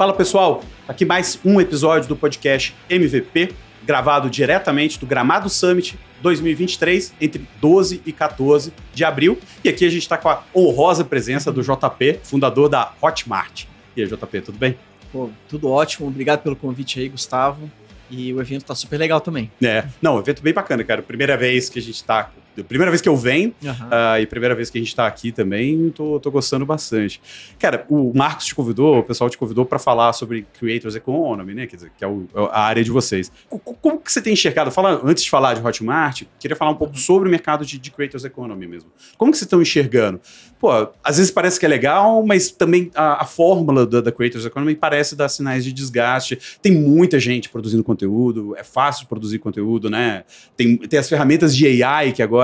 Fala pessoal, aqui mais um episódio do podcast MVP, gravado diretamente do Gramado Summit 2023, entre 12 e 14 de abril. E aqui a gente está com a honrosa presença do JP, fundador da Hotmart. E aí, JP, tudo bem? Pô, tudo ótimo, obrigado pelo convite aí, Gustavo. E o evento tá super legal também. É, não, evento bem bacana, cara. Primeira vez que a gente tá primeira vez que eu venho Uhum. uh, e primeira vez que a gente tá aqui também, tô, tô gostando bastante. Cara, o Marcos te convidou, o pessoal te convidou para falar sobre Creators Economy, né? Quer dizer, que é o, a área de vocês. Como, que você tem enxergado? Fala, antes de falar de Hotmart, queria falar um pouco sobre o mercado de, de Creators Economy mesmo. Como que vocês estão enxergando? Pô, às vezes parece que é legal, mas também a, a fórmula da, da Creators Economy parece dar sinais de desgaste. Tem muita gente produzindo conteúdo, é fácil de produzir conteúdo, né? Tem, tem as ferramentas de AI que agora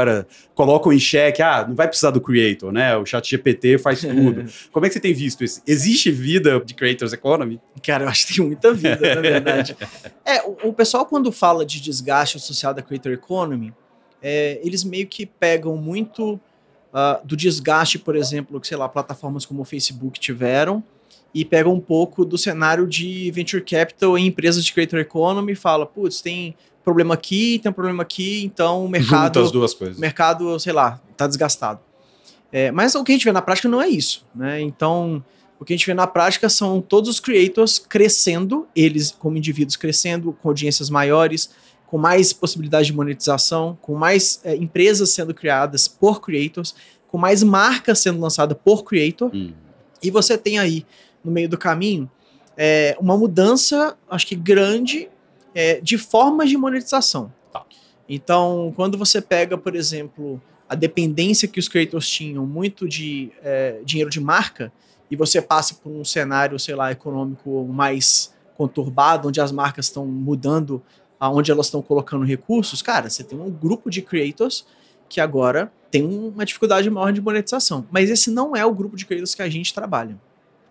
colocam em xeque, ah, não vai precisar do creator, né? O chat GPT faz tudo. Como é que você tem visto isso? Existe vida de Creators Economy? Cara, eu acho que tem muita vida, na verdade. é, o, o, pessoal quando fala de desgaste social da Creator Economy, é, eles meio que pegam muito uh, do desgaste, por exemplo, que, sei lá, plataformas como o Facebook tiveram, e pegam um pouco do cenário de venture capital em empresas de creator economy e fala, putz, tem problema aqui, tem um problema aqui, então o mercado. Junta as duas coisas. Mercado, sei lá, tá desgastado. É, mas o que a gente vê na prática não é isso, né? Então, o que a gente vê na prática são todos os creators crescendo, eles como indivíduos crescendo, com audiências maiores, com mais possibilidade de monetização, com mais é, empresas sendo criadas por creators, com mais marcas sendo lançadas por creator. Hum. E você tem aí, no meio do caminho, é, uma mudança, acho que grande, é, de formas de monetização. Tá. Então, quando você pega, por exemplo, a dependência que os creators tinham muito de é, dinheiro de marca, e você passa por um cenário, sei lá, econômico mais conturbado, onde as marcas estão mudando aonde elas estão colocando recursos, cara, você tem um grupo de creators que agora tem uma dificuldade maior de monetização. Mas esse não é o grupo de creators que a gente trabalha.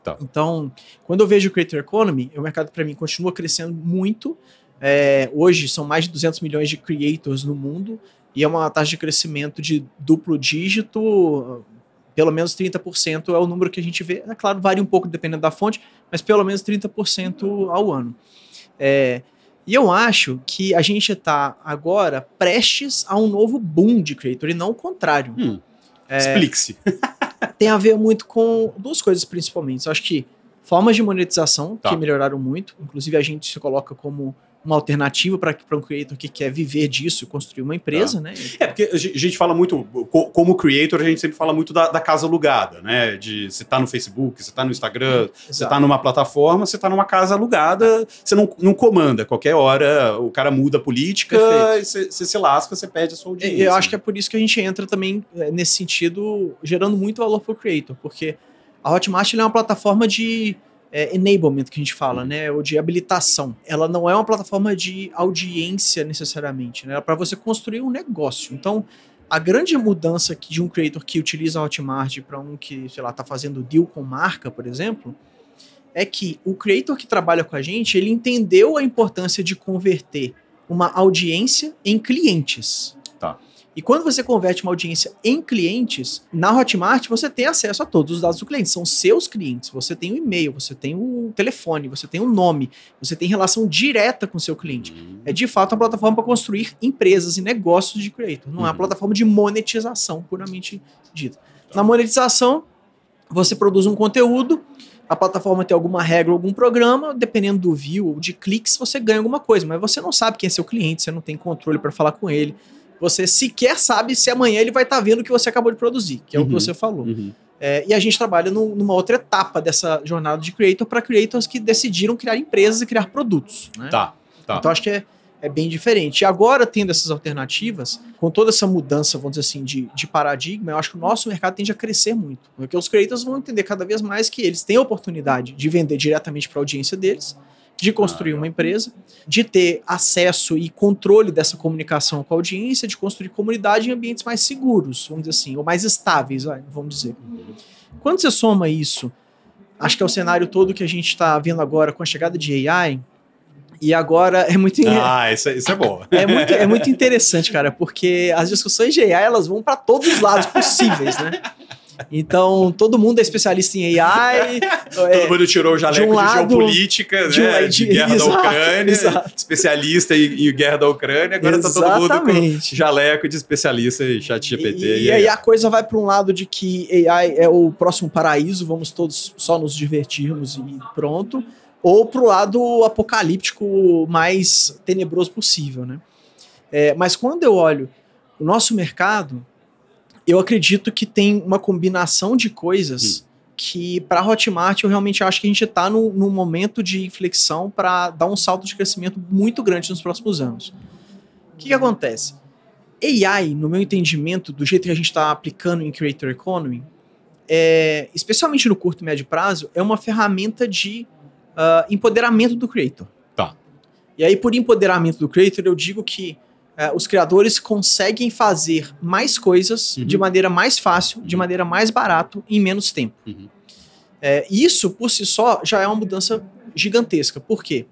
Tá. Então, quando eu vejo o Creator Economy, o mercado para mim continua crescendo muito. É, hoje são mais de 200 milhões de creators no mundo e é uma taxa de crescimento de duplo dígito, pelo menos 30% é o número que a gente vê. É claro, varia um pouco dependendo da fonte, mas pelo menos 30% ao ano. É, e eu acho que a gente está agora prestes a um novo boom de creator e não o contrário. Hum. É, Explique-se. tem a ver muito com duas coisas principalmente. Eu acho que formas de monetização Tá. que melhoraram muito. Inclusive a gente se coloca como uma alternativa para um creator que quer viver disso, construir uma empresa, né? É, porque a gente fala muito, co- como creator, a gente sempre fala muito da, da casa alugada, né? De você tá no Facebook, você tá no Instagram, você Exato. tá numa plataforma, você tá numa casa alugada, você não, não comanda. Qualquer hora o cara muda a política, você, você se lasca, você perde a sua E audiência. Eu acho que é por isso que a gente entra também é, nesse sentido, gerando muito valor para o creator, porque a Hotmart é uma plataforma de é, enablement que a gente fala, né, ou de habilitação. Ela não é uma plataforma de audiência necessariamente, né, é para você construir um negócio. Então, a grande mudança de um creator que utiliza a Hotmart para um que, sei lá, tá fazendo deal com marca, por exemplo, é que o creator que trabalha com a gente, ele entendeu a importância de converter uma audiência em clientes. E quando você converte uma audiência em clientes, na Hotmart você tem acesso a todos os dados do cliente. São seus clientes. Você tem o e-mail, você tem o telefone, você tem o nome, você tem relação direta com o seu cliente. Hum. É de fato uma plataforma para construir empresas e negócios de creator. Não é uma Uhum. plataforma de monetização puramente dita. Na monetização, você produz um conteúdo, a plataforma tem alguma regra, algum programa, dependendo do view ou de cliques, você ganha alguma coisa, mas você não sabe quem é seu cliente, você não tem controle para falar com ele. Você sequer sabe se amanhã ele vai estar vendo o que você acabou de produzir, que é o que Uhum. você falou. Uhum. É, e a gente trabalha num- numa outra etapa dessa jornada de creator para creators que decidiram criar empresas e criar produtos. Né? Tá, tá. Então acho que é, é bem diferente. E agora, tendo essas alternativas, com toda essa mudança, vamos dizer assim, de, de paradigma, eu acho que o nosso mercado tende a crescer muito. Porque os creators vão entender cada vez mais que eles têm a oportunidade de vender diretamente para a audiência deles, de construir uma empresa, de ter acesso e controle dessa comunicação com a audiência, de construir comunidade em ambientes mais seguros, vamos dizer assim, ou mais estáveis, vamos dizer. Quando você soma isso, acho que é o cenário todo que a gente está vendo agora com a chegada de AI, e agora é muito, Ah, isso, é- isso é bom. é muito, é muito interessante, cara, porque as discussões de AI elas vão para todos os lados possíveis, né? Então, todo mundo é especialista em AI. todo é, mundo tirou o jaleco de, um lado, de geopolítica, de, né? Um, de, guerra exato, da Ucrânia, exato. especialista em, em, guerra da Ucrânia. Agora Exatamente. tá todo mundo com jaleco de especialista em chat GPT. E, e, e aí a coisa vai para um lado de que AI é o próximo paraíso, vamos todos só nos divertirmos e pronto. Ou para o lado apocalíptico mais tenebroso possível, né? É, mas quando eu olho o nosso mercado, eu acredito que tem uma combinação de coisas hum. que, para a Hotmart, eu realmente acho que a gente está num, num momento de inflexão para dar um salto de crescimento muito grande nos próximos anos. O que, que acontece? AI, no meu entendimento, do jeito que a gente está aplicando em Creator Economy, é, especialmente no curto e médio prazo, é uma ferramenta de uh, empoderamento do creator. Tá. E aí, por empoderamento do creator, eu digo que é, os criadores conseguem fazer mais coisas uhum. de maneira mais fácil, de maneira mais barato, em menos tempo. Uhum. É, isso, por si só, já é uma mudança gigantesca. Por quê?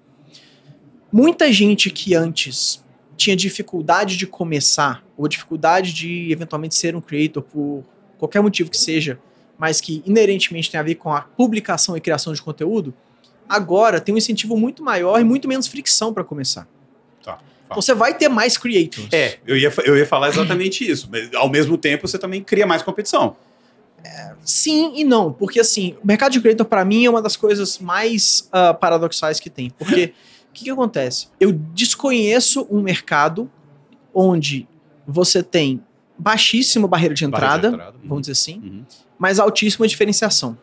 Muita gente que antes tinha dificuldade de começar, ou dificuldade de eventualmente ser um creator por qualquer motivo que seja, mas que inerentemente tem a ver com a publicação e criação de conteúdo, agora tem um incentivo muito maior e muito menos fricção para começar. Então você vai ter mais creators. É, eu ia, eu ia falar exatamente isso. Mas ao mesmo tempo você também cria mais competição. É, sim e não, porque assim, o mercado de creator para mim é uma das coisas mais uh, paradoxais que tem. Porque o que, que acontece? Eu desconheço um mercado onde você tem baixíssima barreira de entrada, barreira de entrada. vamos dizer assim, uhum. mas altíssima diferenciação.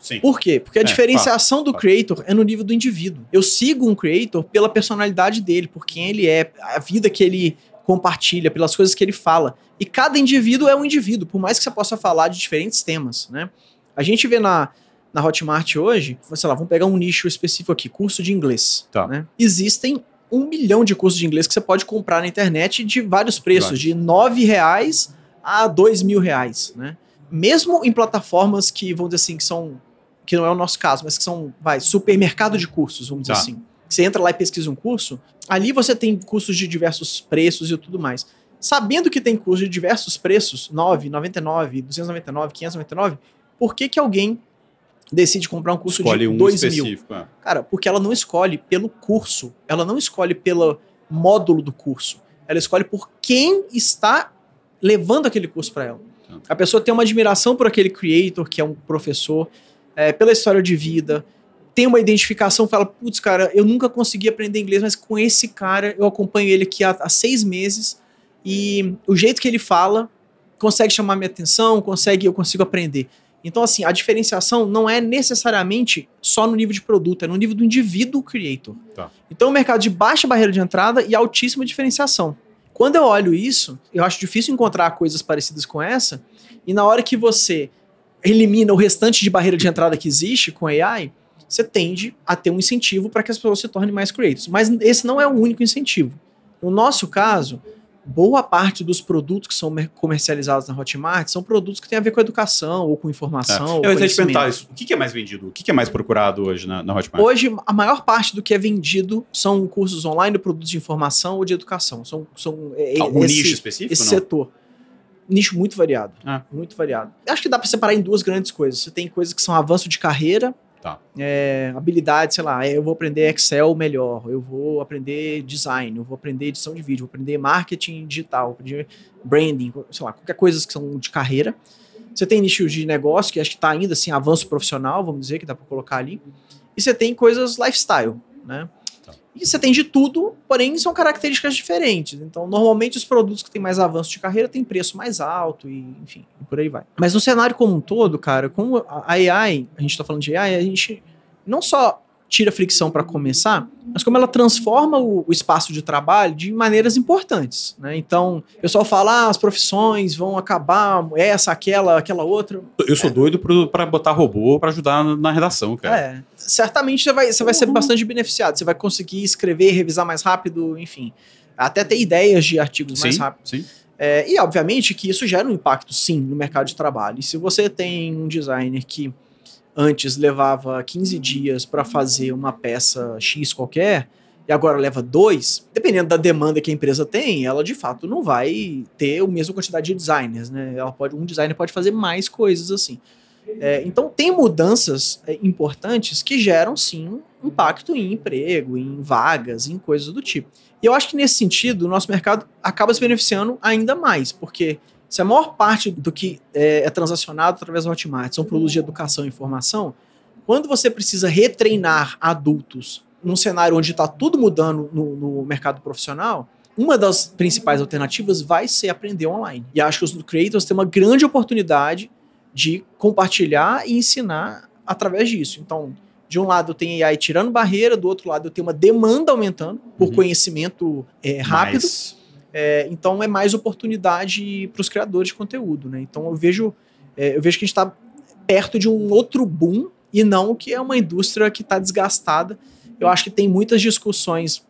Sim. Por quê? Porque a é, diferenciação do creator é no nível do indivíduo. Eu sigo um creator pela personalidade dele, por quem ele é, a vida que ele compartilha, pelas coisas que ele fala. E cada indivíduo é um indivíduo, por mais que você possa falar de diferentes temas, né? A gente vê na, na Hotmart hoje, sei lá, vamos pegar um nicho específico aqui, curso de inglês. Tá. Né? Existem um milhão de cursos de inglês que você pode comprar na internet de vários preços, de nove reais a dois mil reais, né? Mesmo em plataformas que, vamos dizer assim, que são que não é o nosso caso, mas que são, vai, supermercado de cursos, vamos dizer tá. assim. Você entra lá e pesquisa um curso, ali você tem cursos de diversos preços e tudo mais. Sabendo que tem cursos de diversos preços, 9, 99, 299, 599, por que que alguém decide comprar um curso escolhe de um 2 mil? É. Cara, porque ela não escolhe pelo curso, ela não escolhe pelo módulo do curso, ela escolhe por quem está levando aquele curso para ela. Tá. A pessoa tem uma admiração por aquele creator, que é um professor, é, pela história de vida, tem uma identificação, fala, putz, cara, eu nunca consegui aprender inglês, mas com esse cara eu acompanho ele aqui há, há seis meses e o jeito que ele fala consegue chamar minha atenção, consegue, eu consigo aprender. Então, assim, a diferenciação não é necessariamente só no nível de produto, é no nível do indivíduo creator. Tá. Então, é um mercado de baixa barreira de entrada e altíssima diferenciação. Quando eu olho isso, eu acho difícil encontrar coisas parecidas com essa, e na hora que você elimina o restante de barreira de entrada que existe com AI, você tende a ter um incentivo para que as pessoas se tornem mais creators. Mas esse não é o único incentivo. No nosso caso, boa parte dos produtos que são comercializados na Hotmart são produtos que têm a ver com educação ou com informação. É. Eu ia te perguntar isso. O que é mais vendido? O que é mais procurado hoje na, na Hotmart? Hoje, a maior parte do que é vendido são cursos online, produtos de informação ou de educação. São, são é, Algum esse, nicho específico? Esse setor nicho muito variado. Ah. Muito variado. Acho que dá para separar em duas grandes coisas. Você tem coisas que são avanço de carreira, tá. é, habilidade, sei lá, eu vou aprender Excel melhor, eu vou aprender design, eu vou aprender edição de vídeo, vou aprender marketing digital, vou aprender branding, sei lá, qualquer coisa que são de carreira. Você tem nichos de negócio, que acho que está ainda assim, avanço profissional, vamos dizer, que dá para colocar ali. E você tem coisas lifestyle, né? E você tem de tudo, porém são características diferentes. Então, normalmente os produtos que têm mais avanço de carreira têm preço mais alto e, enfim, e por aí vai. Mas no cenário como um todo, cara, com a AI, a gente está falando de AI, a gente não só tira fricção para começar, mas como ela transforma o, o, espaço de trabalho de maneiras importantes. Né? Então, o pessoal fala, ah, as profissões vão acabar, essa, aquela, aquela outra. Eu sou é. doido para botar robô para ajudar na redação, cara. É, certamente você vai, você vai ser uhum. bastante beneficiado, você vai conseguir escrever, revisar mais rápido, enfim, até ter ideias de artigos sim, mais rápido. Sim. É, e, obviamente, que isso gera um impacto, sim, no mercado de trabalho. E se você tem um designer que antes levava 15 dias para fazer uma peça X qualquer, e agora leva dois, dependendo da demanda que a empresa tem, ela de fato não vai ter a mesma quantidade de designers, né? Ela pode, um designer pode fazer mais coisas assim. É, então tem mudanças é, importantes que geram sim impacto em emprego, em vagas, em coisas do tipo. E eu acho que nesse sentido o nosso mercado acaba se beneficiando ainda mais, porque se a maior parte do que é, é transacionado através do Hotmart são produtos de educação e informação, quando você precisa retreinar adultos num cenário onde está tudo mudando no, no, mercado profissional, uma das principais alternativas vai ser aprender online. E acho que os creators têm uma grande oportunidade de compartilhar e ensinar através disso. Então, de um lado eu tenho AI tirando barreira, do outro lado eu tenho uma demanda aumentando por uhum. conhecimento é, rápido. É, então é mais oportunidade para os criadores de conteúdo, né? Então eu vejo, é, eu vejo que a gente está perto de um outro boom e não que é uma indústria que está desgastada eu acho que tem muitas discussões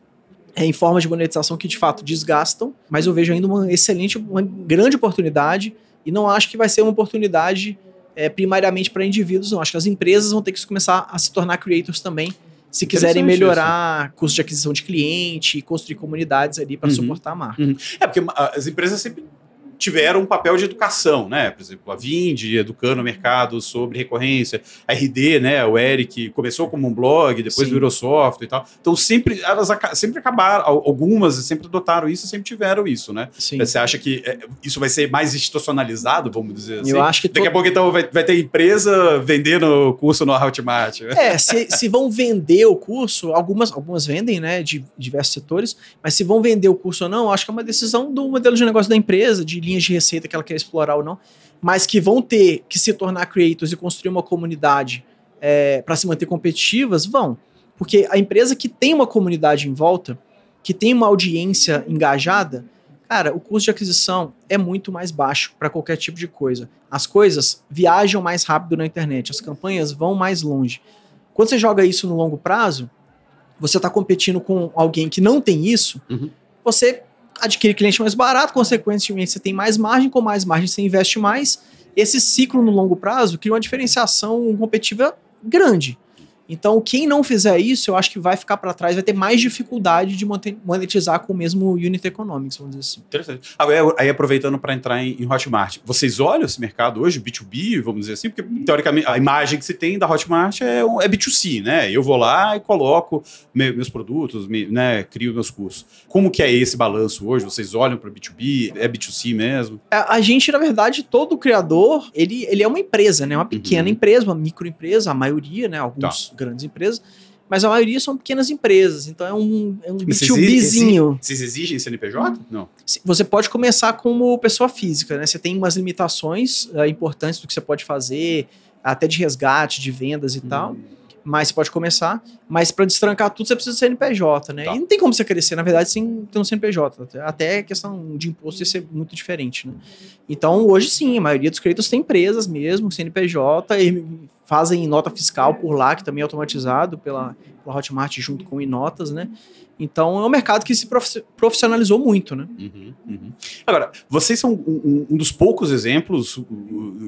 é, em forma de monetização que de fato desgastam, mas eu vejo ainda uma excelente, uma grande oportunidade e não acho que vai ser uma oportunidade é, primariamente para indivíduos, não. Acho que as empresas vão ter que começar a se tornar creators também, se quiserem melhorar isso. custo de aquisição de cliente, construir comunidades ali para uhum. suportar a marca. Uhum. É, porque as empresas sempre tiveram um papel de educação, né? Por exemplo, a Vind educando o mercado sobre recorrência, a RD, né? O Eric começou como um blog, depois Sim. virou software e tal. Então sempre elas sempre acabaram, algumas sempre adotaram isso, sempre tiveram isso, né? Sim. Você acha que é, isso vai ser mais institucionalizado, vamos dizer assim? Eu acho que daqui a pouco então vai, vai ter empresa vendendo curso no Hotmart. É, se, se vão vender o curso, algumas algumas vendem, né? De diversos setores, mas se vão vender o curso ou não, acho que é uma decisão do modelo de negócio da empresa, de linhas de receita que ela quer explorar ou não, mas que vão ter que se tornar creators e construir uma comunidade é, para se manter competitivas, vão. Porque a empresa que tem uma comunidade em volta, que tem uma audiência engajada, cara, o custo de aquisição é muito mais baixo para qualquer tipo de coisa. As coisas viajam mais rápido na internet, as campanhas vão mais longe. Quando você joga isso no longo prazo, você está competindo com alguém que não tem isso, uhum. você adquire cliente mais barato, consequentemente você tem mais margem, com mais margem você investe mais. Esse ciclo no longo prazo cria uma diferenciação competitiva grande. Então, quem não fizer isso, eu acho que vai ficar para trás, vai ter mais dificuldade de monetizar com o mesmo unit economics, vamos dizer assim. Interessante. Agora, aí aproveitando para entrar em, em, Hotmart, vocês olham esse mercado hoje, B2B, vamos dizer assim, porque teoricamente a imagem que se tem da Hotmart é, é B2C, né? Eu vou lá e coloco meus produtos, me, né, crio meus cursos. Como que é esse balanço hoje? Vocês olham para B2B? É B2C mesmo? A, a, gente, na verdade, todo criador, ele, ele é uma empresa, né? Uma pequena uhum. empresa, uma microempresa, a maioria, né? Alguns... Tá grandes empresas, mas a maioria são pequenas empresas, então é um, é um B2Bzinho. Vocês exigem CNPJ? Não. Você pode começar como pessoa física, né? Você tem umas limitações uh, importantes do que você pode fazer, até de resgate, de vendas e hum. tal mas você pode começar. Mas para destrancar tudo, você precisa de CNPJ, né? Tá. E não tem como você crescer, na verdade, sem ter um CNPJ. Até a questão de imposto ia ser muito diferente, né? Então, hoje sim, a maioria dos créditos tem empresas mesmo, CNPJ, e fazem nota fiscal por lá, que também é automatizado pela, pela Hotmart junto com Inotas, né? Então é um mercado que se profissionalizou muito, né? Uhum, uhum. Agora, vocês são um, um, dos poucos exemplos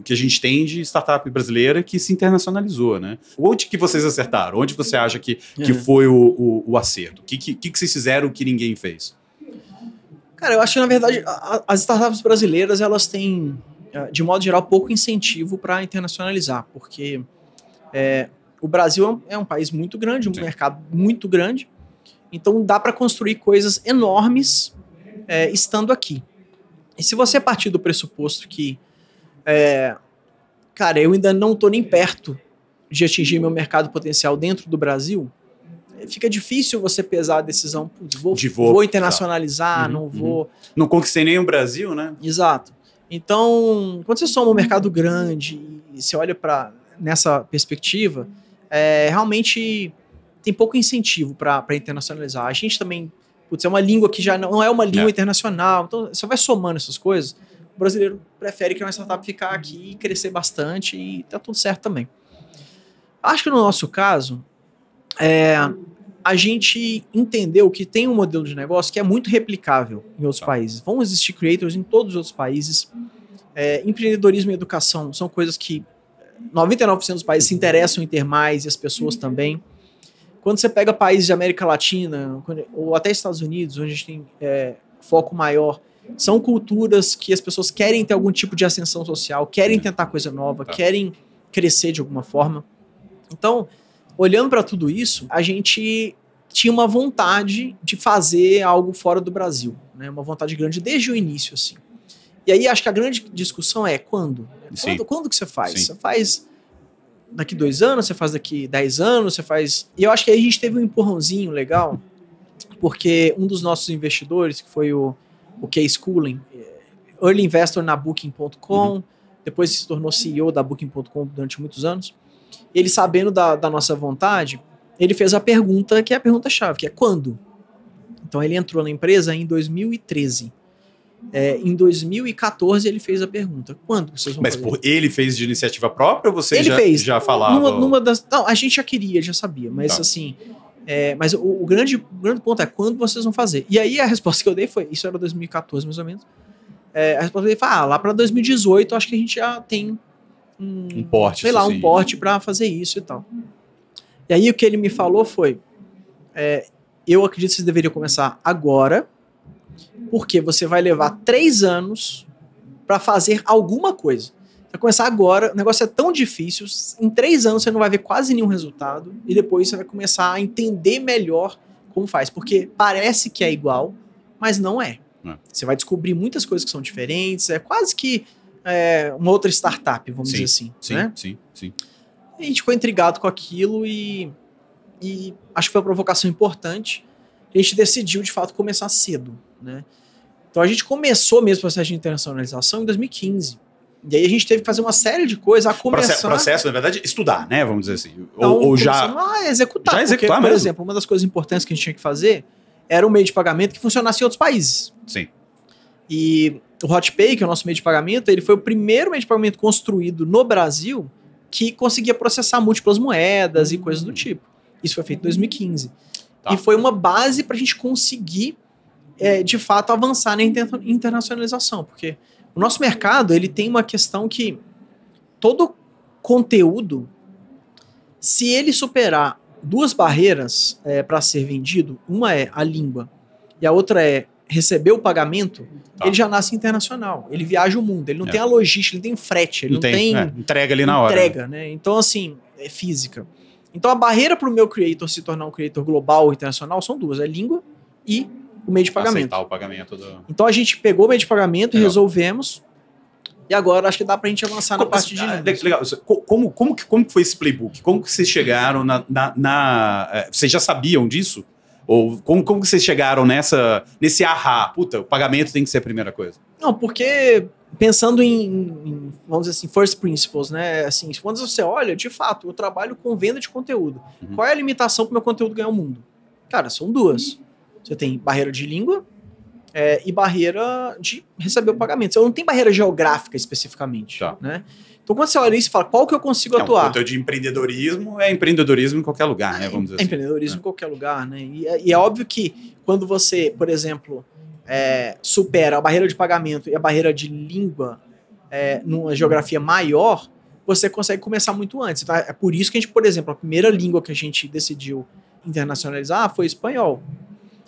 que a gente tem de startup brasileira que se internacionalizou, né? Onde que vocês acertaram? Onde você acha que, que é. foi o, o, o acerto? O que, que, que vocês fizeram que ninguém fez? Cara, eu acho que na verdade as startups brasileiras elas têm, de modo geral, pouco incentivo para internacionalizar, porque é, o Brasil é um país muito grande, um Sim. mercado muito grande, então dá para construir coisas enormes é, estando aqui. E se você partir do pressuposto que, é, cara, eu ainda não estou nem perto de atingir meu mercado potencial dentro do Brasil, fica difícil você pesar a decisão, vou, de vou, vou internacionalizar, uhum, não vou. Uhum. Não conquistei nem o Brasil, né? Exato. Então, quando você soma um mercado grande e você olha para nessa perspectiva, é, realmente tem pouco incentivo para internacionalizar. A gente também, putz, é uma língua que já não é uma língua é. internacional, então você vai somando essas coisas. O brasileiro prefere que uma startup ficar aqui e crescer bastante e tá tudo certo também. Acho que no nosso caso, é, a gente entendeu que tem um modelo de negócio que é muito replicável em outros tá. países. Vão existir creators em todos os outros países. É, empreendedorismo e educação são coisas que 99% dos países se interessam em ter mais e as pessoas também. quando você pega países de América Latina, ou até Estados Unidos, onde a gente tem é, foco maior, são culturas que as pessoas querem ter algum tipo de ascensão social, querem tentar coisa nova, Tá. querem crescer de alguma forma. Então, olhando para tudo isso, a gente tinha uma vontade de fazer algo fora do Brasil, né? Uma vontade grande desde o início, assim. E aí acho que a grande discussão é quando? Quando, quando que você faz? Sim. Você faz daqui dois anos, você faz daqui dez anos, você faz. E eu acho que aí a gente teve um empurrãozinho legal, porque um dos nossos investidores, que foi o, o Case Cooling, eh, early investor na Booking.com, depois se tornou CEO da Booking.com durante muitos anos. Ele sabendo da, da nossa vontade, ele fez a pergunta que é a pergunta-chave, que é quando? Então ele entrou na empresa em 2013. É, em 2014 ele fez a pergunta: quando vocês vão Mas fazer? por ele fez de iniciativa própria ou você ele já, fez. já falava? Numa, numa das, não, a gente já queria, já sabia, mas Tá. assim. é, mas o, o grande, o grande ponto é quando vocês vão fazer. E aí a resposta que eu dei foi: isso era 2014 mais ou menos. É, a resposta dele foi: ah, lá para 2018 acho que a gente já tem um, Um porte sei lá, um porte para fazer isso e tal. E aí o que ele me falou foi: é, eu acredito que vocês deveriam começar agora, porque você vai levar três anos para fazer alguma coisa. Você vai começar agora, o negócio é tão difícil, em três anos você não vai ver quase nenhum resultado, e depois você vai começar a entender melhor como faz, porque parece que é igual, mas não é. É. Você vai descobrir muitas coisas que são diferentes, é quase que é, uma outra startup, vamos Sim, dizer assim. Sim, né? sim, sim. E a gente ficou intrigado com aquilo e, e acho que foi uma provocação importante. A gente decidiu, de fato, começar cedo, né? Então a gente começou mesmo o processo de internacionalização em 2015. E aí a gente teve que fazer uma série de coisas a começar... Processo, processo, na verdade, estudar, né? Vamos dizer assim. Então, ou, ou já. a executar. já porque, executar por mesmo. exemplo, uma das coisas importantes que a gente tinha que fazer era um meio de pagamento que funcionasse em outros países. Sim. E o HotPay, que é o nosso meio de pagamento, ele foi o primeiro meio de pagamento construído no Brasil que conseguia processar múltiplas moedas e coisas do tipo. Isso foi feito em 2015. Tá. E foi uma base para a gente conseguir, é, de fato, avançar na inter- internacionalização. Porque o nosso mercado ele tem uma questão que todo conteúdo, se ele superar duas barreiras para ser vendido, uma é a língua e a outra é receber o pagamento, Tá. ele já nasce internacional. Ele viaja o mundo. Ele não É. tem a logística, ele não tem frete, ele não, tem, é, entrega ali na hora. entrega, né? Então, assim, é física. Então, a barreira para o meu creator se tornar um creator global ou internacional são duas: é língua e o meio de pagamento. Aceitar o pagamento do. Então, a gente pegou o meio de pagamento, Legal. resolvemos. E agora acho que dá pra gente avançar na Como- parte de ah, números. Legal. Co- Como, como, que, como que foi esse playbook? Como que vocês chegaram na. na, na- eh, vocês já sabiam disso? Ou como, como que vocês chegaram nessa, nesse ahá? Puta, o pagamento tem que ser a primeira coisa. Não, porque pensando em, em, vamos dizer assim, first principles, né? Assim, quando você olha, de fato, eu trabalho com venda de conteúdo. Uhum. Qual é a limitação para meu conteúdo ganhar o mundo? Cara, são duas. Você tem barreira de língua é, e barreira de receber o pagamento. Você não tem barreira geográfica especificamente, Tá. né? Então, quando você olha isso e fala, qual que eu consigo É, um atuar? conteúdo de empreendedorismo é empreendedorismo em qualquer lugar, né? Vamos dizer É assim. empreendedorismo É. em qualquer lugar, né? E, é- e é óbvio que quando você, por exemplo, é, supera a barreira de pagamento e a barreira de língua é, numa geografia maior, você consegue começar muito antes. Tá? É por isso que a gente, por exemplo, a primeira língua que a gente decidiu internacionalizar foi espanhol.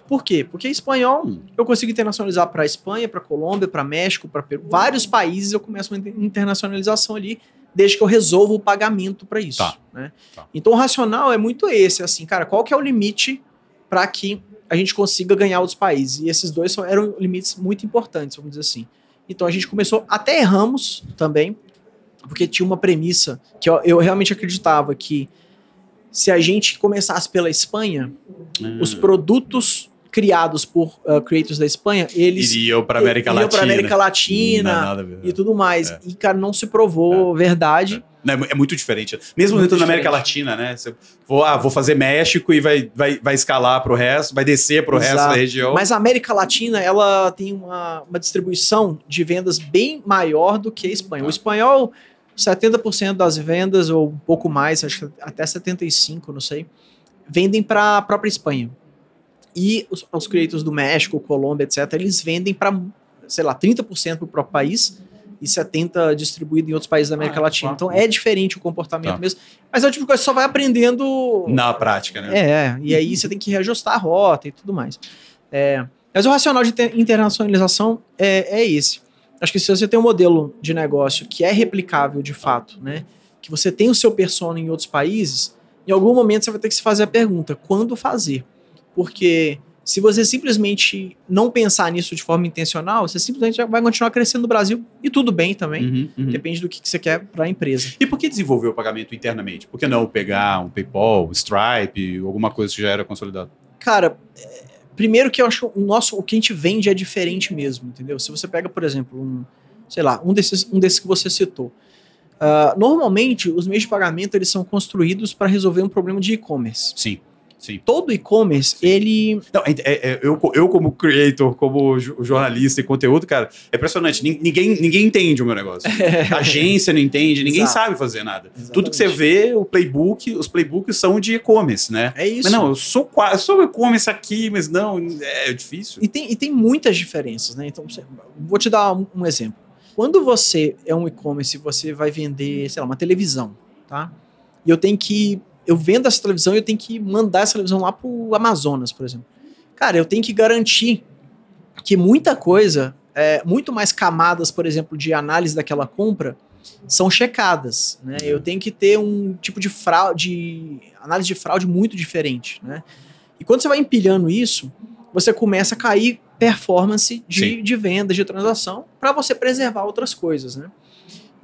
Por quê? Porque espanhol Hum. eu consigo internacionalizar para Espanha, para Colômbia, para México, para Peru. Vários países eu começo uma inter- internacionalização ali, desde que eu resolva o pagamento para isso. Tá. né? Tá. Então o racional é muito esse, assim, cara, qual que é o limite para que a gente consiga ganhar outros países? E esses dois são- eram limites muito importantes, vamos dizer assim. Então a gente começou, até erramos também, porque tinha uma premissa que eu, eu realmente acreditava que se a gente começasse pela Espanha, Hum. os produtos criados por uh, creators da Espanha, eles iriam para América iriam Latina. América Latina ver. e tudo mais. É. E, cara, não se provou verdade. Não, é muito diferente. Mesmo Muito dentro da América. Latina, né? Você, vou, ah, vou fazer México e vai, vai, vai escalar pro resto, vai descer pro resto Exato. da região. Mas a América Latina, ela tem uma, uma distribuição de vendas bem maior do que a Espanha. Tá. O espanhol, 70% das vendas, ou um pouco mais, acho que até 75%, não sei, vendem para a própria Espanha. E os, os creators do México, Colômbia, etc., eles vendem para, sei lá, 30% para o próprio país e 70 distribuído em outros países da América Ah, Latina. Então é diferente o comportamento Tá. mesmo. Mas é o tipo de coisa que você só vai aprendendo. Na prática, né? É, e aí você tem que reajustar a rota e tudo mais. É, mas o racional de inter- internacionalização é, é esse. Acho que se você tem um modelo de negócio que é replicável de fato, né? Que você tem o seu persona em outros países, em algum momento você vai ter que se fazer a pergunta: quando fazer? Porque se você simplesmente não pensar nisso de forma intencional, você simplesmente vai continuar crescendo no Brasil e tudo bem também. Uhum, uhum. Depende do que que você quer para a empresa. E por que desenvolver o pagamento internamente? Por que não pegar um PayPal, Stripe, alguma coisa que já era consolidada? Cara, é, primeiro que eu acho o nosso, o que a gente vende é diferente mesmo, entendeu? Se você pega, por exemplo, um, sei lá, um desses, um desses que você citou. Ah, normalmente, os meios de pagamento eles são construídos para resolver um problema de e-commerce. Sim, sim. Todo e-commerce, ele Não, é- é- é- eu, eu, como creator, como jo- jornalista e conteúdo, cara, é impressionante. Nin- Ninguém, ninguém entende o meu negócio. A agência não entende, ninguém Exato. sabe fazer nada. Exatamente. Tudo que você vê, o playbook, os playbooks são de e-commerce, né? é isso. Mas não, eu sou quase, sou e-commerce aqui, mas não, é difícil. E tem, e tem muitas diferenças, né? Então, vou te dar um, um exemplo. Quando você é um e-commerce, você vai vender, sei lá, uma televisão, tá? E eu tenho que. Eu vendo essa televisão e eu tenho que mandar essa televisão lá pro Amazonas, por exemplo. Cara, eu tenho que garantir que muita coisa, é, muito mais camadas, por exemplo, de análise daquela compra, são checadas, né? Eu tenho que ter um tipo de fraude, análise de fraude muito diferente, né? E quando você vai empilhando isso, você começa a cair performance de, Sim. de venda, de transação, para você preservar outras coisas, né?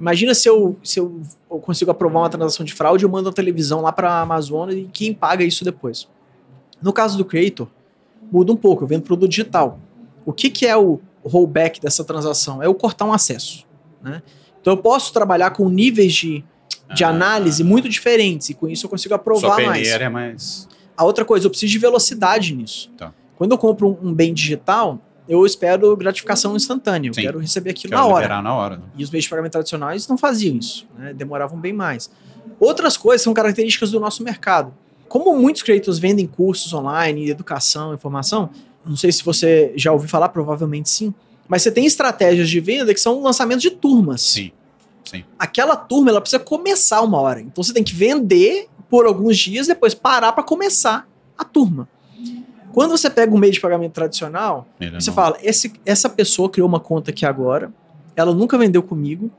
Imagina se eu, se eu, eu consigo aprovar uma transação de fraude, eu mando a televisão lá para a Amazônia e quem paga isso depois. No caso do Creator, muda um pouco, eu vendo produto digital. O que, que é o rollback dessa transação? É eu cortar um acesso. Né? Então eu posso trabalhar com níveis de, de Ah. análise muito diferentes e com isso eu consigo Sua aprovar mais. peneira é mais. A outra coisa, eu preciso de velocidade nisso. Tá. Quando eu compro um, um bem digital, eu espero gratificação instantânea. Eu Sim. quero receber aquilo quero na hora. na hora. né? E os meios de pagamento tradicionais não faziam isso, né? demoravam bem mais. Outras coisas são características do nosso mercado. Como muitos creators vendem cursos online, educação, informação, não sei se você já ouviu falar, provavelmente sim, mas você tem estratégias de venda que são lançamentos de turmas. Sim, sim. Aquela turma ela precisa começar uma hora. Então você tem que vender por alguns dias, depois parar para começar a turma. Quando você pega um meio de pagamento tradicional, Ele você não- fala, esse, essa pessoa criou uma conta aqui agora, ela nunca vendeu comigo,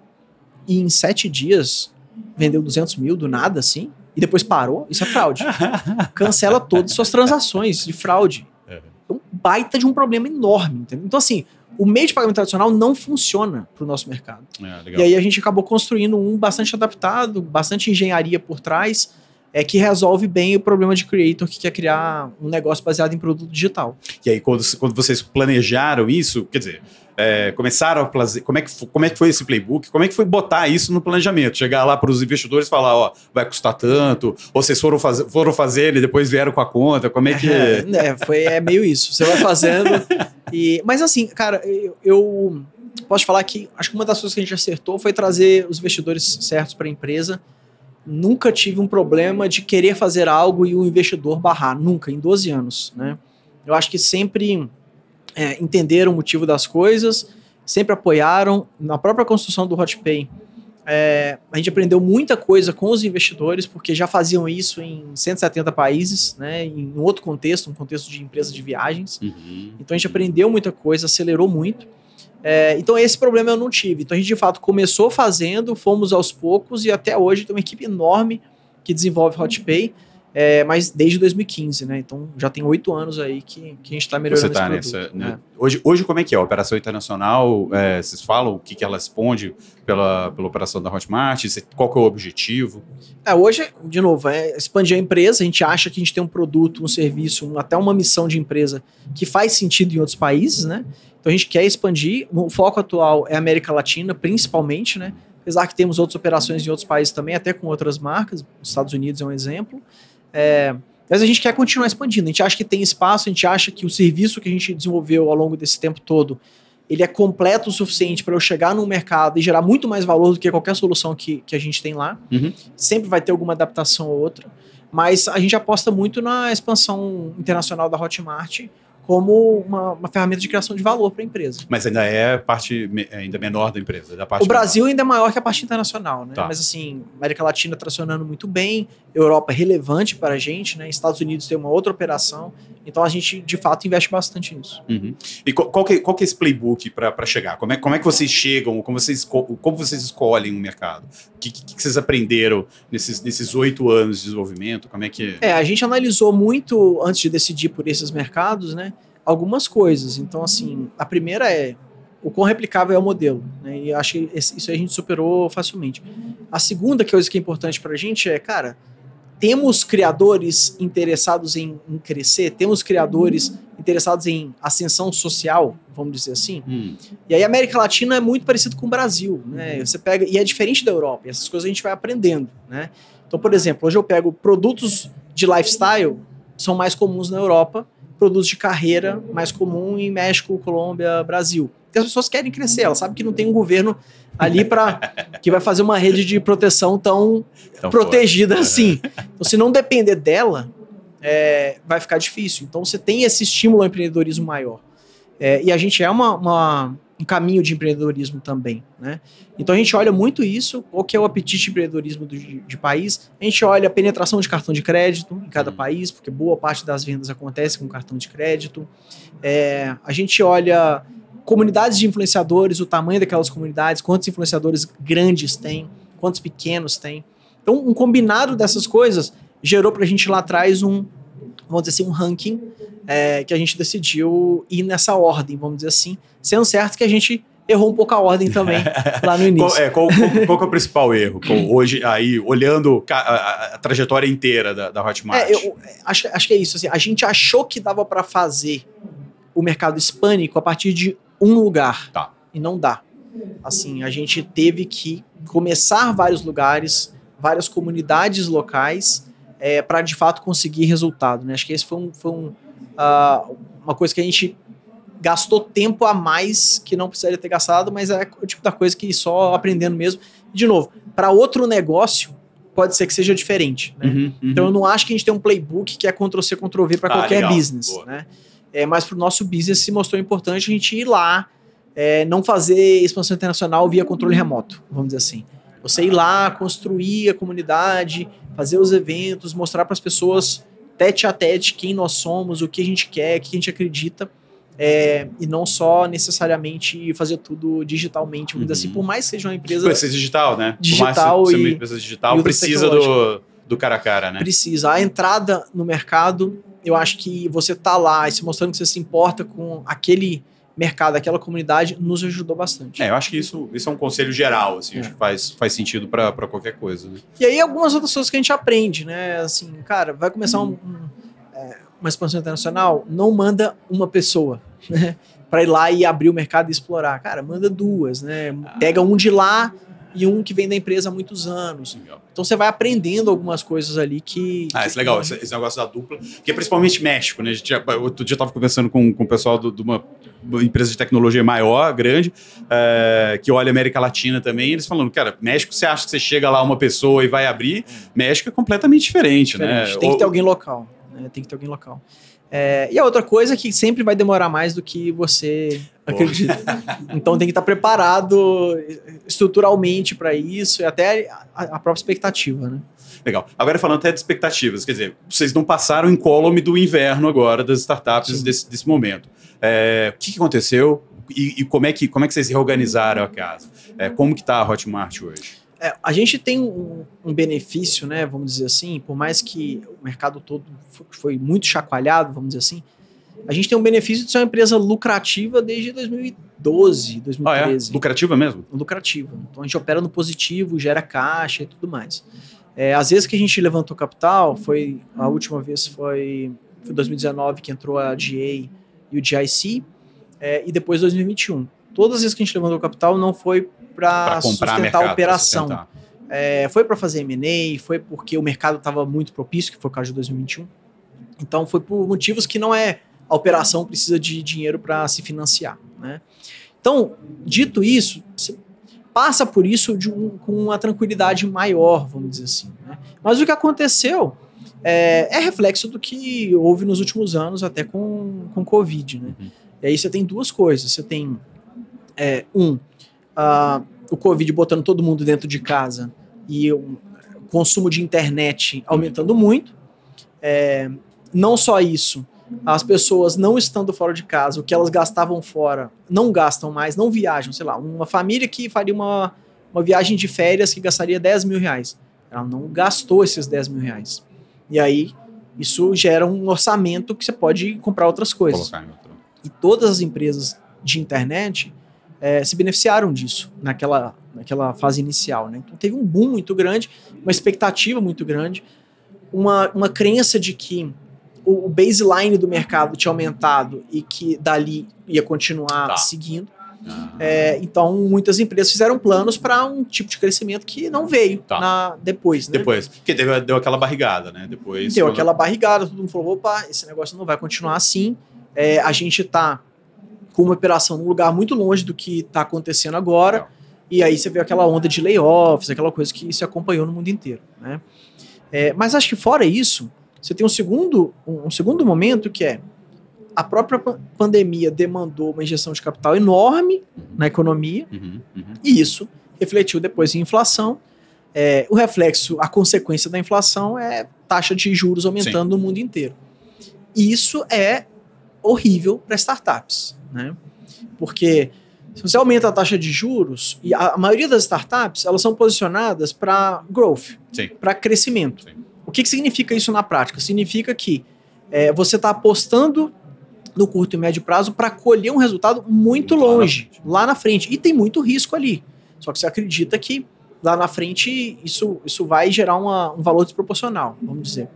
e em sete dias vendeu 200 mil do nada, assim, e depois parou, isso é fraude. Cancela todas as suas transações de fraude. É. É um baita de um problema enorme, entendeu? Então, assim, o meio de pagamento tradicional não funciona para o nosso mercado. É. E aí a gente acabou construindo um bastante adaptado, bastante engenharia por trás, é que resolve bem o problema de creator que quer criar um negócio baseado em produto digital. E aí, quando, quando vocês planejaram isso, quer dizer, é, começaram a fazer. Como é, que, como é que foi esse playbook? Como é que foi botar isso no planejamento? Chegar lá para os investidores e falar, ó, vai custar tanto, ou vocês foram fazer, foram fazer e depois vieram com a conta, como é que. É, né, foi, é meio isso. Você vai fazendo. e, mas assim, cara, eu, eu posso falar que acho que uma das coisas que a gente acertou foi trazer os investidores certos para a empresa. Nunca tive um problema de querer fazer algo e o investidor barrar. Nunca, em 12 anos. Né? Eu acho que sempre é, entenderam o motivo das coisas, sempre apoiaram. Na própria construção do HotPay, é, a gente aprendeu muita coisa com os investidores, porque já faziam isso em 170 países, né, em outro contexto, um contexto de empresa de viagens. Uhum. Então a gente aprendeu muita coisa, acelerou muito. É, então esse problema eu não tive. Então a gente de fato começou fazendo, fomos aos poucos e até hoje tem uma equipe enorme que desenvolve HotPay, é, mas desde 2015, né? Então já tem oito anos aí que, que a gente está melhorando Você tá produto. nessa. né? É. Hoje, hoje, como é que é? A operação internacional, é, vocês falam o que, que ela responde pela, pela operação da Hotmart? Qual que é o objetivo? É, hoje, de novo, é expandir a empresa. A gente acha que a gente tem um produto, um serviço, um- até uma missão de empresa que faz sentido em outros países, né? Então a gente quer expandir. O foco atual é a América Latina, principalmente, né? Apesar que temos outras operações em outros países também, até com outras marcas. Os Estados Unidos é um exemplo. É, mas a gente quer continuar expandindo. A gente acha que tem espaço, a gente acha que o serviço que a gente desenvolveu ao longo desse tempo todo ele é completo o suficiente para eu chegar no mercado e gerar muito mais valor do que qualquer solução que, que a gente tem lá. Uhum. Sempre vai ter alguma adaptação ou outra, mas a gente aposta muito na expansão internacional da Hotmart como uma, uma ferramenta de criação de valor para a empresa. Mas ainda é parte me- ainda menor da empresa. Da parte O Brasil ainda é maior que a parte internacional, né? Tá. Mas assim, América Latina tracionando muito bem, Europa é relevante para a gente, né? Estados Unidos tem uma outra operação, então a gente de fato investe bastante nisso. Uhum. E qual, qual que, qual que é esse playbook para chegar? Como é, como é que vocês chegam? Como vocês, como vocês escolhem o mercado? O que, que, que vocês aprenderam nesses nesses oito anos de desenvolvimento? Como é que. É, a gente analisou muito antes de decidir por esses mercados, né? Algumas coisas. Então, assim, a primeira é o quão replicável é o modelo, né? E acho que isso a gente superou facilmente. A segunda coisa que é importante para a gente é, cara, temos criadores interessados em, em crescer, temos criadores interessados em ascensão social, vamos dizer assim. Hum, E aí a América Latina é muito parecido com o Brasil, né? Você pega e é diferente da Europa. E essas coisas a gente vai aprendendo, né? Então, por exemplo, hoje eu pego produtos de lifestyle são mais comuns na Europa, produtos de carreira mais comum em México, Colômbia, Brasil. Porque as pessoas querem crescer, elas sabem que não tem um governo ali para que vai fazer uma rede de proteção tão então, protegida assim. Então, se não depender dela, é, vai ficar difícil. Então, você tem esse estímulo ao empreendedorismo maior. É, e a gente é uma, uma- um caminho de empreendedorismo também, né? Então, a gente olha muito isso, o que é o apetite de empreendedorismo do- de, de país. A gente olha a penetração de cartão de crédito em cada Hum. país, porque boa parte das vendas acontece com cartão de crédito. É, a gente olha comunidades de influenciadores, o tamanho daquelas comunidades, quantos influenciadores grandes tem, quantos pequenos tem. Então, um combinado dessas coisas gerou pra gente lá atrás um, vamos dizer assim, um ranking é, que a gente decidiu ir nessa ordem, vamos dizer assim, sendo certo que a gente errou um pouco a ordem também lá no início. Qual, é, qual, qual- qual é o principal erro? Hoje, aí, olhando a, a- a trajetória inteira da, da Hotmart. É, eu acho, acho que é isso. Assim, a gente achou que dava pra fazer o mercado hispânico a partir de um lugar. Tá. E não dá. Assim, a gente teve que começar vários lugares, várias comunidades locais, para de fato conseguir resultado. Né? Acho que esse foi, um, foi um, ah, uma coisa que a gente gastou tempo a mais que não precisaria ter gastado, mas é o tipo da coisa que só aprendendo mesmo. De novo, para outro negócio, pode ser que seja diferente. Né? Uhum, uhum. Então eu não acho que a gente tem um playbook que é Ctrl-C, Ctrl-V para Ah, qualquer legal. business, Boa. né? É, mas para o nosso business se mostrou importante a gente ir lá, é, não fazer expansão internacional via controle remoto, vamos dizer assim. Você ir lá, construir a comunidade, fazer os eventos, mostrar para as pessoas tete a tete quem nós somos, o que a gente quer, o que a gente acredita, é, e não só necessariamente fazer tudo digitalmente, dizer Uhum. assim, por mais que seja uma empresa Precisa digital, né? Por Digital mais que você e- seja uma empresa digital, e precisa do, do cara a cara, né? precisa. A entrada no mercado, eu acho que você tá lá e se mostrando que você se importa com aquele mercado, aquela comunidade, nos ajudou bastante. É, eu acho que isso, isso é um conselho geral, assim, É. acho que faz, faz sentido para qualquer coisa. Né? E aí algumas outras coisas que a gente aprende, né? Assim, cara, vai começar um- um, é, uma expansão internacional, não manda uma pessoa, né? Pra ir lá e abrir o mercado e explorar. Cara, manda duas, né? Pega um de lá e um que vem da empresa há muitos anos. Então você vai aprendendo algumas coisas ali que. Ah, isso é legal, esse, esse negócio da dupla, que é principalmente México, né? A gente, outro dia eu tava conversando com, com o pessoal de uma, empresa de tecnologia maior, grande, é, que olha a América Latina também, eles falando, cara, México, você acha que você chega lá uma pessoa e vai abrir? México é completamente diferente, né? Diferente. Tem que ter alguém local. Né? Tem que ter alguém local. É, e a outra coisa é que sempre vai demorar mais do que você Boa. acredita. então tem que estar preparado estruturalmente para isso e até a, a própria expectativa, né? Legal. Agora falando até de expectativas, quer dizer, vocês não passaram incólume do inverno agora das startups desse, desse momento. É, o que, que aconteceu e, e como, é que, como é que vocês reorganizaram a casa? É, como que tá a Hotmart hoje? É, a gente tem um, um benefício, né? Vamos dizer assim, por mais que o mercado todo fo- foi muito chacoalhado, vamos dizer assim, a gente tem um benefício de ser uma empresa lucrativa desde 2012, Ah, é? 2013. Lucrativa mesmo? lucrativa. Então a gente opera no positivo, gera caixa e tudo mais. É, às vezes que a gente levantou capital, foi a última vez foi, foi 2019 que entrou a GA e o GIC, é, e depois 2021. Todas as vezes que a gente levantou capital não foi para sustentar mercado. a operação. sustentar. É, foi para fazer M&A, foi porque o mercado estava muito propício, que foi o caso de 2021. Então foi por motivos que não é a operação precisa de dinheiro para se financiar, né? Então, dito isso, você passa por isso um- com uma tranquilidade maior, vamos dizer assim. né? Mas o que aconteceu é, é reflexo do que houve nos últimos anos, até com, com Covid, né? Uhum. E aí você tem duas coisas. Você tem, é, um, a- o Covid botando todo mundo dentro de casa e o consumo de internet aumentando muito. É, não só isso, as pessoas não estando fora de casa, o que elas gastavam fora, não gastam mais, não viajam. Sei lá, uma família que faria uma, uma viagem de férias que gastaria 10 mil reais. Ela não gastou esses 10 mil reais. E aí, isso gera um orçamento que você pode comprar outras coisas. Outro. E todas as empresas de internet eh, se beneficiaram disso naquela, naquela fase inicial. Né? Então teve um boom muito grande, uma expectativa muito grande, uma, uma crença de que o, baseline do mercado tinha aumentado e que dali ia continuar Tá. seguindo. Ah, É, então muitas empresas fizeram planos para um tipo de crescimento que não veio Tá. na, depois. Né? Depois, porque deu, deu aquela barrigada, né? Depois. Deu quando- aquela barrigada, todo mundo falou: opa, esse negócio não vai continuar assim. É, a gente tá com uma operação num lugar muito longe do que tá acontecendo agora. Legal. E aí você vê aquela onda de layoffs, aquela coisa que se acompanhou no mundo inteiro. Né? É, mas acho que fora isso, você tem um segundo, um, segundo momento que é a própria pa- pandemia demandou uma injeção de capital enorme na economia. Uhum, uhum. E isso refletiu depois em inflação. É, o reflexo, a consequência da inflação é taxa de juros aumentando no mundo inteiro. E isso é horrível para startups, né? Porque se você aumenta a taxa de juros, e a, maioria das startups elas são posicionadas para growth, Sim. para crescimento. Sim. O que, que significa isso na prática? Significa que é, você está apostando no curto e médio prazo para colher um resultado muito Lá na longe, lá na frente. E tem muito risco ali. Só que você acredita que lá na frente isso, isso vai gerar uma- um valor desproporcional, vamos dizer.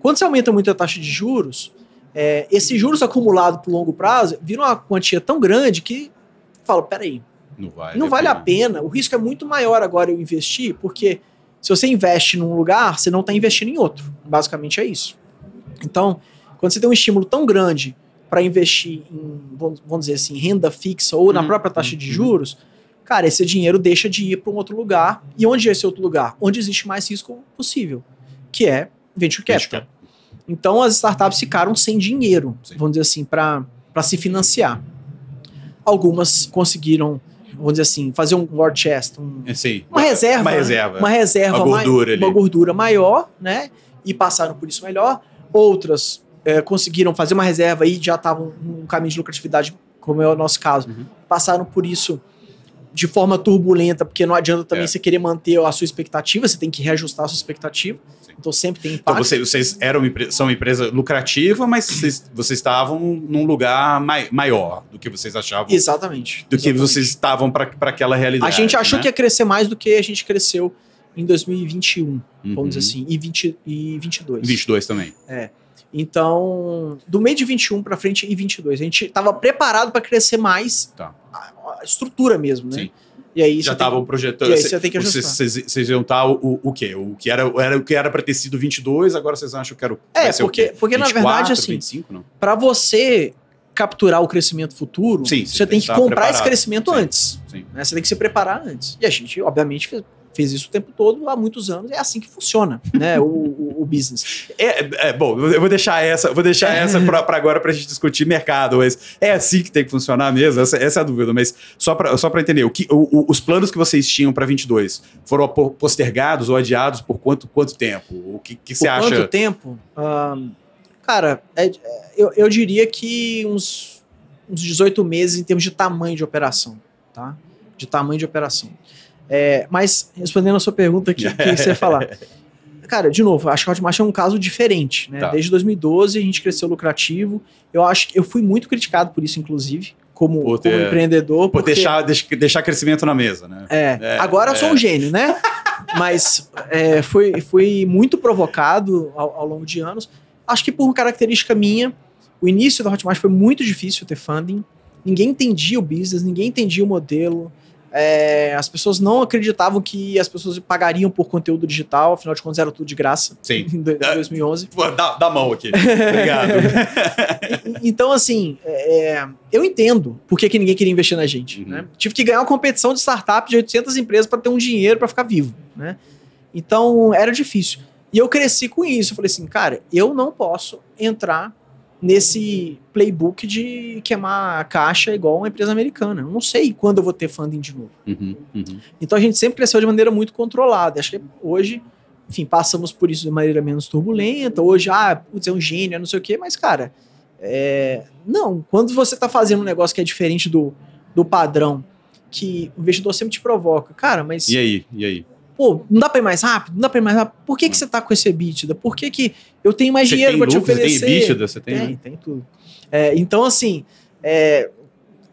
Quando você aumenta muito a taxa de juros, é, esse juros acumulado por longo prazo vira uma quantia tão grande que fala, peraí, Não vai. não vale a pena. O risco é muito maior agora eu investir, porque se você investe num lugar, você não está investindo em outro. Basicamente é isso. Então, quando você tem um estímulo tão grande para investir em, vamos dizer assim, renda fixa ou na Uhum, própria taxa de uhum. juros, cara, esse dinheiro deixa de ir para um outro lugar. E onde é esse outro lugar? Onde existe mais risco possível, que é venture capital. Então as startups ficaram sem dinheiro, Sim. vamos dizer assim, para se financiar. Algumas conseguiram, vamos dizer assim, fazer um war chest, um- É, Sim. uma reserva, Uma né? reserva. uma reserva, Uma gordura ali. uma gordura maior, né? E passaram por isso melhor. Outras eh, conseguiram fazer uma reserva e já estavam num caminho de lucratividade, como é o nosso caso. Uhum. Passaram por isso de forma turbulenta, porque não adianta também É. você querer manter a sua expectativa, você tem que reajustar a sua expectativa. Então sempre tem Então impacto. vocês, vocês eram são uma empresa lucrativa, mas vocês, vocês estavam num lugar mai- maior do que vocês achavam. Exatamente. Do que exatamente. vocês estavam para aquela realidade. A gente achou né? que ia crescer mais do que a gente cresceu em 2021, Uhum. vamos dizer assim, e, 20, e 22. 22 também. Então, do meio de 21 para frente e 22, a gente estava preparado para crescer mais Tá. a, a estrutura mesmo, né? Sim. E aí Já tem- estavam projetando. e aí cê- você tem que vocês, ajustar. vocês, iam estar o, o, o quê? O que era, era o que era para ter sido 22, agora vocês acham que era o É, porque- porque, na 24, verdade, assim, 25, não? para você capturar o crescimento futuro, Sim, você tem que estar comprar esse preparado. crescimento Sim. antes. Sim. né? Você tem que se preparar antes. E a gente, obviamente, fez, isso o tempo todo, há muitos anos. É assim que funciona, né? o, o, o business. É, é, bom, eu vou deixar essa, vou deixar É. essa para agora para a gente discutir mercado, mas é assim que tem que funcionar mesmo. Essa, essa é a dúvida, mas só para só para entender, o que, o- os planos que vocês tinham para 22 foram po- postergados ou adiados por quanto, quanto tempo? O que, que você Por acha? quanto tempo? Cara, é- eu, eu diria que uns, uns 18 meses em termos de tamanho de operação, tá? De tamanho de operação. É, mas, respondendo a sua pergunta aqui, que você ia falar. Cara, de novo, acho que a Hotmart é um caso diferente, né? Tá. Desde 2012 a gente cresceu lucrativo. Eu acho que eu fui muito criticado por isso, inclusive, como, Por ter- como empreendedor. Por porque- deixar, deix- deixar crescimento na mesa, né? é, É, agora eu sou é. um gênio, né? Mas é, foi, foi muito provocado ao, ao longo de anos. Acho que por característica minha, o início da Hotmart foi muito difícil ter funding. Ninguém entendia o business, ninguém entendia o modelo. É, as pessoas não acreditavam que as pessoas pagariam por conteúdo digital, afinal de contas era tudo de graça Sim. em do- em 2011. Pô, dá, dá mão aqui. Obrigado. Então, assim, é, eu entendo por que, que ninguém queria investir na gente. Uhum. né? Tive que ganhar uma competição de startup de 800 empresas para ter um dinheiro para ficar vivo. Né? Então, era difícil. E eu cresci com isso. Eu falei assim, cara, eu não posso entrar nesse playbook de queimar a caixa igual uma empresa americana. Eu não sei quando eu vou ter funding de novo. Uhum, uhum. Então a gente sempre cresceu de maneira muito controlada. Acho que hoje, enfim, passamos por isso de maneira menos turbulenta. Hoje, ah, putz, é um gênio, é não sei o quê, mas, cara, é... não. Quando você está fazendo um negócio que é diferente do, do padrão, que o investidor sempre te provoca, cara, mas. E aí? E aí? Pô, não dá pra ir mais rápido? Não dá pra ir mais rápido? Por que, que você tá com esse EBITDA? Por que, que eu tenho mais Você dinheiro pra te lucro, você oferecer? tem EBITDA, você tem. Tem, tem tudo. É, então, assim, é,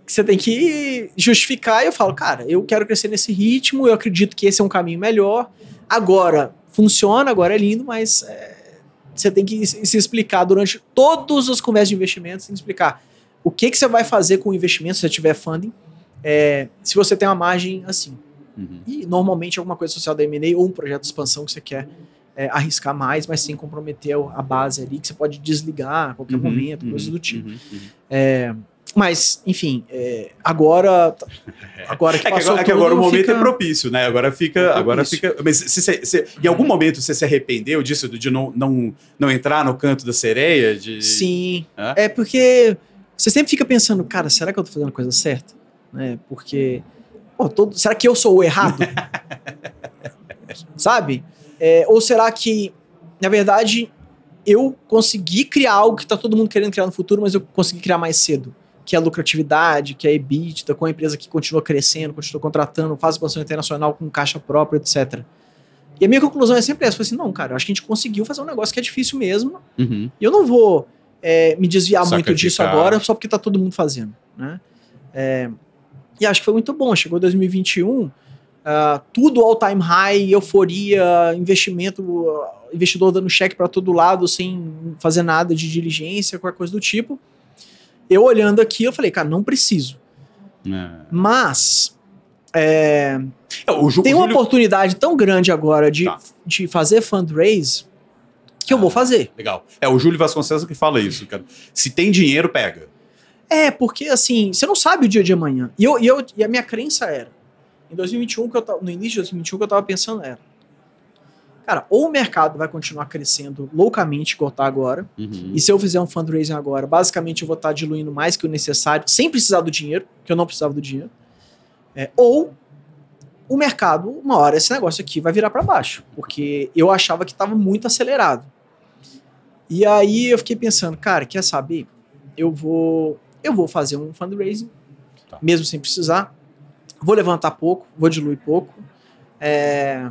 você tem que justificar e eu falo, cara, eu quero crescer nesse ritmo, eu acredito que esse é um caminho melhor. Agora, funciona, agora é lindo, mas é, você tem que se explicar durante todas as conversas de investimento, você tem que explicar o que, que você vai fazer com o investimento se você tiver funding, é, se você tem uma margem assim. Uhum. E normalmente alguma coisa social da M&A ou um projeto de expansão que você quer é, arriscar mais, mas sem comprometer a base ali, que você pode desligar a qualquer Uhum, momento, uhum, coisas do tipo. uhum, uhum. É, mas, enfim, é, agora, agora que É que passou agora, é que tudo, agora o momento fica- é propício, né? Agora fica. É agora fica. Mas se, se- se- em algum momento você se arrependeu disso, de não, não, não entrar no canto da sereia? De... Sim. É? É porque você sempre fica pensando, cara, será que eu tô fazendo a coisa certa? Né? Porque, pô, todo- será que eu sou o errado? Sabe? É, ou será que, na verdade, eu consegui criar algo que tá todo mundo querendo criar no futuro, mas eu consegui criar mais cedo? Que é a lucratividade, que é a EBITDA, com a empresa que continua crescendo, continua contratando, faz expansão internacional com caixa própria, etc. E a minha conclusão é sempre essa: foi assim, não, cara, eu acho que a gente conseguiu fazer um negócio que é difícil mesmo, Uhum. e eu não vou é, me desviar muito disso Sacrificar. agora só porque tá todo mundo fazendo, né? É, e acho que foi muito bom. Chegou 2021, ah, tudo all time high, euforia, investimento, ah, investidor dando cheque para todo lado sem fazer nada de diligência, qualquer coisa do tipo. Eu olhando aqui, eu falei, cara, não preciso. É. Mas é, É, Ju- tem uma Júlio- oportunidade tão grande agora de, Tá. de fazer fundraise que eu vou fazer. Legal. É o Júlio Vasconcelos que fala isso, cara. Se tem dinheiro, pega. É, porque assim, você não sabe o dia de amanhã. E, eu, e, eu, e a minha crença era, em 2021, que eu tava, no início de 2021, que eu tava pensando era, cara, ou o mercado vai continuar crescendo loucamente, igual tá agora, Uhum. e se eu fizer um fundraising agora, basicamente eu vou estar diluindo mais que o necessário, sem precisar do dinheiro, que eu não precisava do dinheiro, É, ou o mercado, uma hora esse negócio aqui vai virar para baixo, porque eu achava que estava muito acelerado. E aí eu fiquei pensando, cara, quer saber? Eu vou, eu vou fazer um fundraising, Tá. mesmo sem precisar. Vou levantar pouco, vou diluir pouco. É,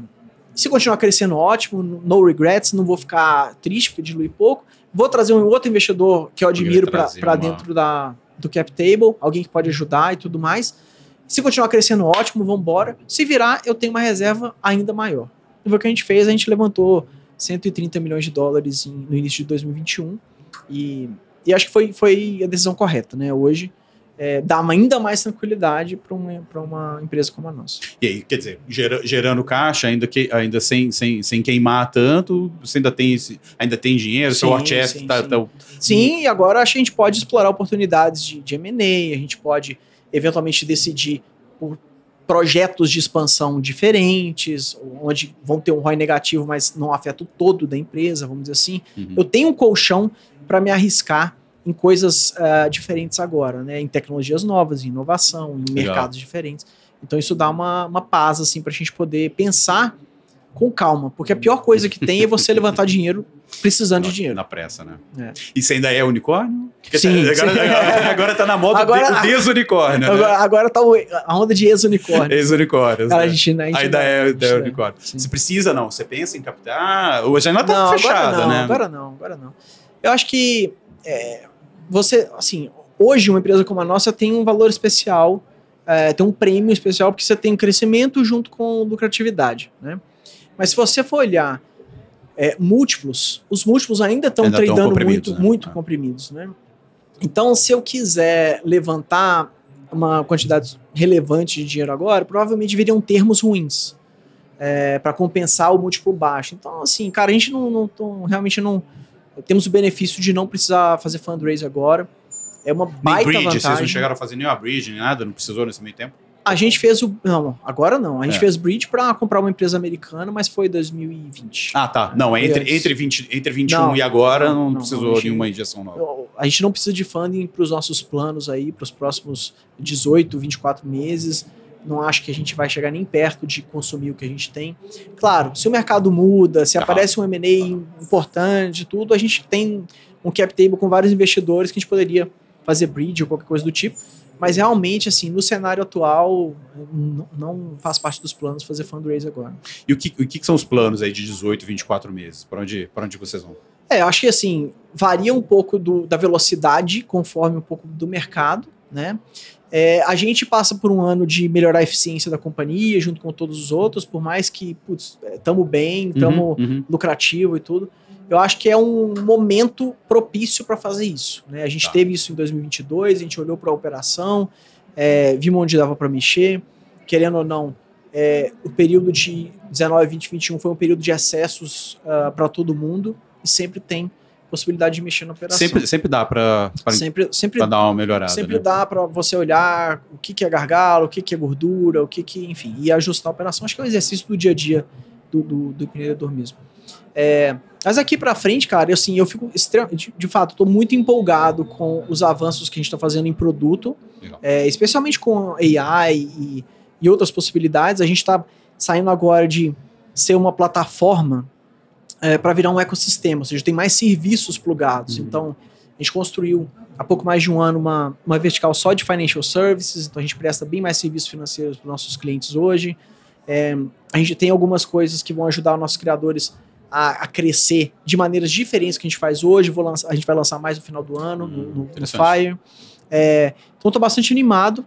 se continuar crescendo, ótimo, no regrets, não vou ficar triste porque diluir pouco. Vou trazer um outro investidor que eu admiro para dentro da, do cap table, alguém que pode ajudar e tudo mais. Se continuar crescendo, ótimo, vamos embora. Se virar, eu tenho uma reserva ainda maior. E foi o que a gente fez, a gente levantou 130 milhões de dólares em- no início de 2021 e, e acho que foi, foi a decisão correta, né? Hoje é, dá ainda mais tranquilidade para uma, pra uma empresa como a nossa. E aí, quer dizer, gera- gerando caixa, ainda, que, ainda sem, sem, sem queimar tanto, você ainda tem, ainda tem dinheiro, seu Sim, war chest sim, tá, sim. tá- e agora acho que a gente pode explorar oportunidades de, de M&A, a gente pode eventualmente decidir por projetos de expansão diferentes, onde vão ter um ROI negativo, mas não afeta o todo da empresa, vamos dizer assim. Uhum. Eu tenho um colchão para me arriscar em coisas ah, diferentes agora, né? Em tecnologias novas, em inovação, em Legal. mercados diferentes. Então isso dá uma, uma paz assim para a gente poder pensar com calma, porque a pior coisa que tem é você levantar dinheiro precisando de dinheiro. Na pressa, né? É. E você ainda é unicórnio? Sim, tá- agora, sim. agora, agora tá na moda Agora- o de- o desunicórnio, Agora, né? agora tá o- a onda de ex-unicórnio. A né? a gente Ainda é, ainda é gente- unicórnio. sim. Você precisa, não? Você pensa em captar? Hoje ainda tá não, fechada, agora não, né? Agora não, agora não. Eu acho que é, você, assim, hoje uma empresa como a nossa tem um valor especial, é, tem um prêmio especial porque você tem crescimento junto com lucratividade, né? Mas se você for olhar é, múltiplos, os múltiplos ainda estão comprimidos, muito, né? muito É. comprimidos, né? Então, se eu quiser levantar uma quantidade relevante de dinheiro agora, provavelmente viriam termos ruins para compensar o múltiplo baixo. Então, assim, cara, a gente não, não tão- realmente não temos o benefício de não precisar fazer fundraise agora. É uma Nem baita bridge, vocês não vantagem. chegaram a fazer nenhuma bridge, nem nada, não precisou nesse meio tempo? A gente fez o. Não, agora não. A gente É. fez bridge pra comprar uma empresa americana, mas foi 2020. Ah, tá. Não, é entre, entre, 20, entre 21 Não, e agora não, não, não, precisou gente- nenhuma injeção nova. A gente não precisa de funding para os nossos planos aí, para os próximos 18, 24 meses. Não acho que a gente vai chegar nem perto de consumir o que a gente tem. Claro, se o mercado muda, se Tá. aparece um M&A importante, tudo, a gente tem um cap table com vários investidores que a gente poderia fazer bridge ou qualquer coisa do tipo. Mas realmente, assim, no cenário atual, não faz parte dos planos fazer fundraise agora. E o que, o que que são os planos aí de 18, 24 meses? Para onde, pra onde vocês vão? É, eu acho que assim, varia um pouco do- da velocidade conforme um pouco do mercado, né? É, a gente passa por um ano de melhorar a eficiência da companhia junto com todos os outros, por mais que, putz, estamos bem, estamos Uhum, uhum. lucrativo e tudo. Eu acho que é um momento propício para fazer isso. Né? A gente Tá. teve isso em 2022, a gente olhou para a operação, é, vimos onde dava para mexer. Querendo ou não, é, o período de 19, 20, 21 foi um período de acessos para todo mundo e sempre tem possibilidade de mexer na operação. Sempre, sempre dá para sempre, sempre, dar uma melhorada. sempre né? dá para você olhar o que, que é gargalo, o que, que é gordura, o que, que, enfim, e ajustar a operação. Acho que é um exercício do dia a dia do, do, do empreendedor mesmo. É, mas aqui para frente, cara, eu, assim, eu fico extremamente, de, fato, estou muito empolgado com os avanços que a gente está fazendo em produto, é, especialmente com AI e, e outras possibilidades. A gente está saindo agora de ser uma plataforma para virar um ecossistema, ou seja, tem mais serviços plugados. Uhum. Então, a gente construiu há pouco mais de um ano uma, uma vertical só de financial services, então a gente presta bem mais serviços financeiros para os nossos clientes hoje. É, a gente tem algumas coisas que vão ajudar os nossos criadores a, a crescer de maneiras diferentes que a gente faz hoje. Vou lançar, a gente vai lançar mais no final do ano, no, no, no. Fire. É, então, estou bastante animado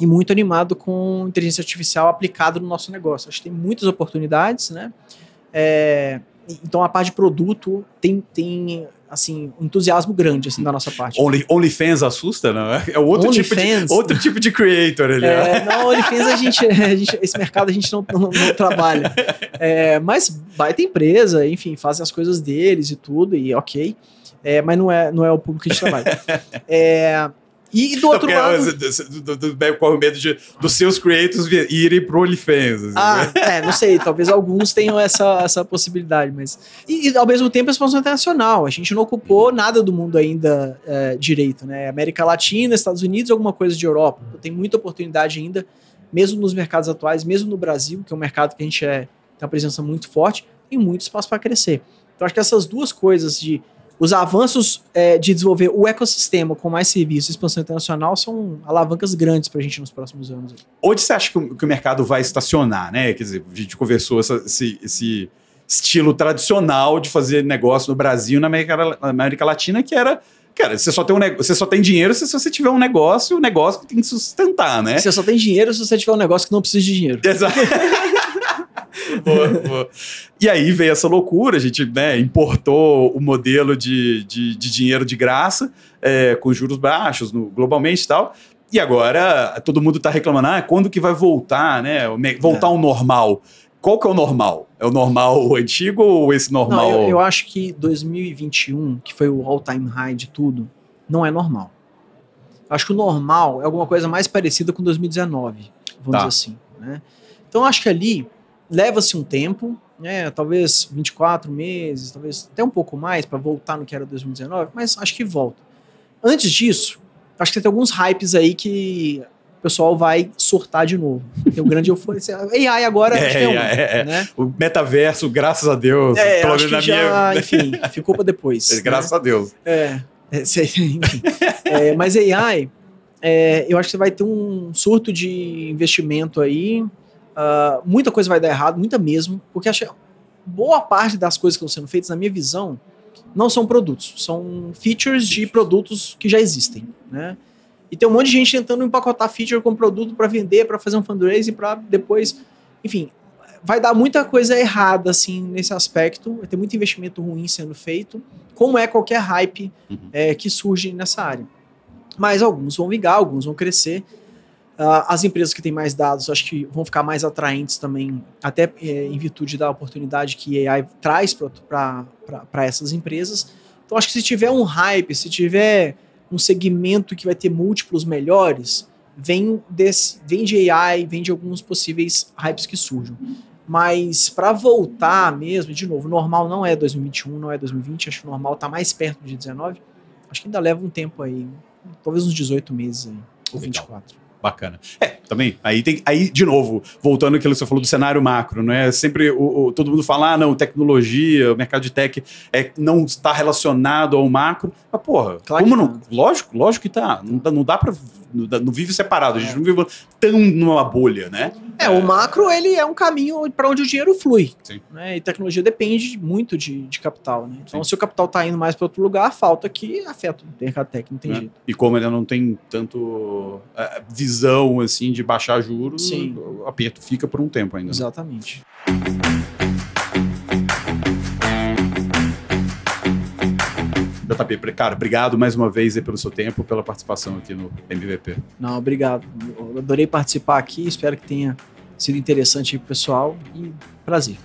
e muito animado com inteligência artificial aplicada no nosso negócio. Acho que tem muitas oportunidades, né? É, então, a parte de produto tem, tem assim, um entusiasmo grande assim, da nossa parte. Only, OnlyFans assusta, não? É outro, tipo de, OnlyFans? outro tipo de creator ali. né? É, não, OnlyFans a gente, a gente- esse mercado a gente não, não, não trabalha. É, mas baita empresa, enfim, fazem as coisas deles e tudo, e ok. É, mas não é, não é o público que a gente trabalha. É, e, e do outro porque lado. do, do, do, corre o medo de, dos seus creators irem pro OnlyFans. assim, Ah, né? é, não sei, talvez alguns tenham essa, essa possibilidade, mas. E, e, ao mesmo tempo a expansão internacional. A gente não ocupou nada do mundo ainda é, direito, né? América Latina, Estados Unidos, alguma coisa de Europa. Tem muita oportunidade ainda, mesmo nos mercados atuais, mesmo no Brasil, que é um mercado que a gente é, tem uma presença muito forte, tem muito espaço para crescer. Então acho que essas duas coisas de os avanços é, de desenvolver o ecossistema com mais serviços e expansão internacional são alavancas grandes para a gente nos próximos anos. Onde você acha que o, que o mercado vai estacionar, né? Quer dizer, a gente conversou essa- esse, esse estilo tradicional de fazer negócio no Brasil, na América, na América Latina, que era. Cara, você só tem, um, você só tem dinheiro se você tiver um negócio, o negócio tem que sustentar, né? Você só tem dinheiro se você tiver um negócio que não precisa de dinheiro. Exato. boa, boa. E aí veio essa loucura, a gente né, importou o modelo de, de, de dinheiro de graça, é, com juros baixos no, globalmente e tal. E agora todo mundo está reclamando, ah, quando que vai voltar, né? Voltar ao normal. Qual que é o normal? É o normal antigo ou esse normal? Não, eu, eu acho que 2021, que foi o all-time high de tudo, não é normal. Acho que o normal é alguma coisa mais parecida com 2019, vamos Tá. dizer assim. Né? Então, acho que ali leva-se um tempo, né? talvez 24 meses, talvez até um pouco mais para voltar no que era 2019, mas acho que volta. Antes disso, acho que tem alguns hypes aí que o pessoal vai surtar de novo. Tem um grande euforia. AI agora que é um, É, é. né? O metaverso, graças a Deus. É, pelo menos na já, minha- enfim, ficou para depois. né? Graças a Deus. É, é. É, mas AI, é, eu acho que você vai ter um surto de investimento aí. Ah, muita coisa vai dar errado, muita mesmo, porque acho boa parte das coisas que estão sendo feitas, na minha visão, não são produtos, são features de produtos que já existem, né? E tem um monte de gente tentando empacotar feature com produto para vender, para fazer um fundraising, para depois, enfim, vai dar muita coisa errada assim nesse aspecto, vai ter muito investimento ruim sendo feito, como é qualquer hype Uhum. é, que surge nessa área. Mas alguns vão vingar, alguns vão crescer. Ah, as empresas que têm mais dados, acho que vão ficar mais atraentes também, até é, em virtude da oportunidade que AI traz para essas empresas. Então, acho que se tiver um hype, se tiver um segmento que vai ter múltiplos melhores, vem, desse, vem de AI, vem de alguns possíveis hypes que surjam. Mas para voltar mesmo, de novo, normal não é 2021, não é 2020, acho que o normal tá mais perto de 19. Acho que ainda leva um tempo aí, talvez uns 18 meses aí, ou Legal. 24. Bacana. É, também. Aí tem. Aí, de novo, voltando àquilo que você falou do cenário macro, né? Sempre o, o- todo mundo fala, ah, não, tecnologia, o mercado de tech é, não está relacionado ao macro. Mas, porra, Claro como não? Lógico, lógico que tá. Não, não dá pra. Não, vive separado, a gente não vive tão numa bolha, né? É, o macro ele é um caminho para onde o dinheiro flui. Sim. Né? E tecnologia depende muito de, de capital. Né? Então, Sim. se o capital está indo mais para outro lugar, falta que afeta o mercado técnico, não tem né? jeito. E como ainda não tem tanto eh, visão assim de baixar juros, Sim. o aperto fica por um tempo ainda. né? JP, cara, obrigado mais uma vez pelo seu tempo, pela participação aqui no MVP. Não, obrigado. Eu adorei participar aqui, espero que tenha sido interessante aí pro pessoal e prazer.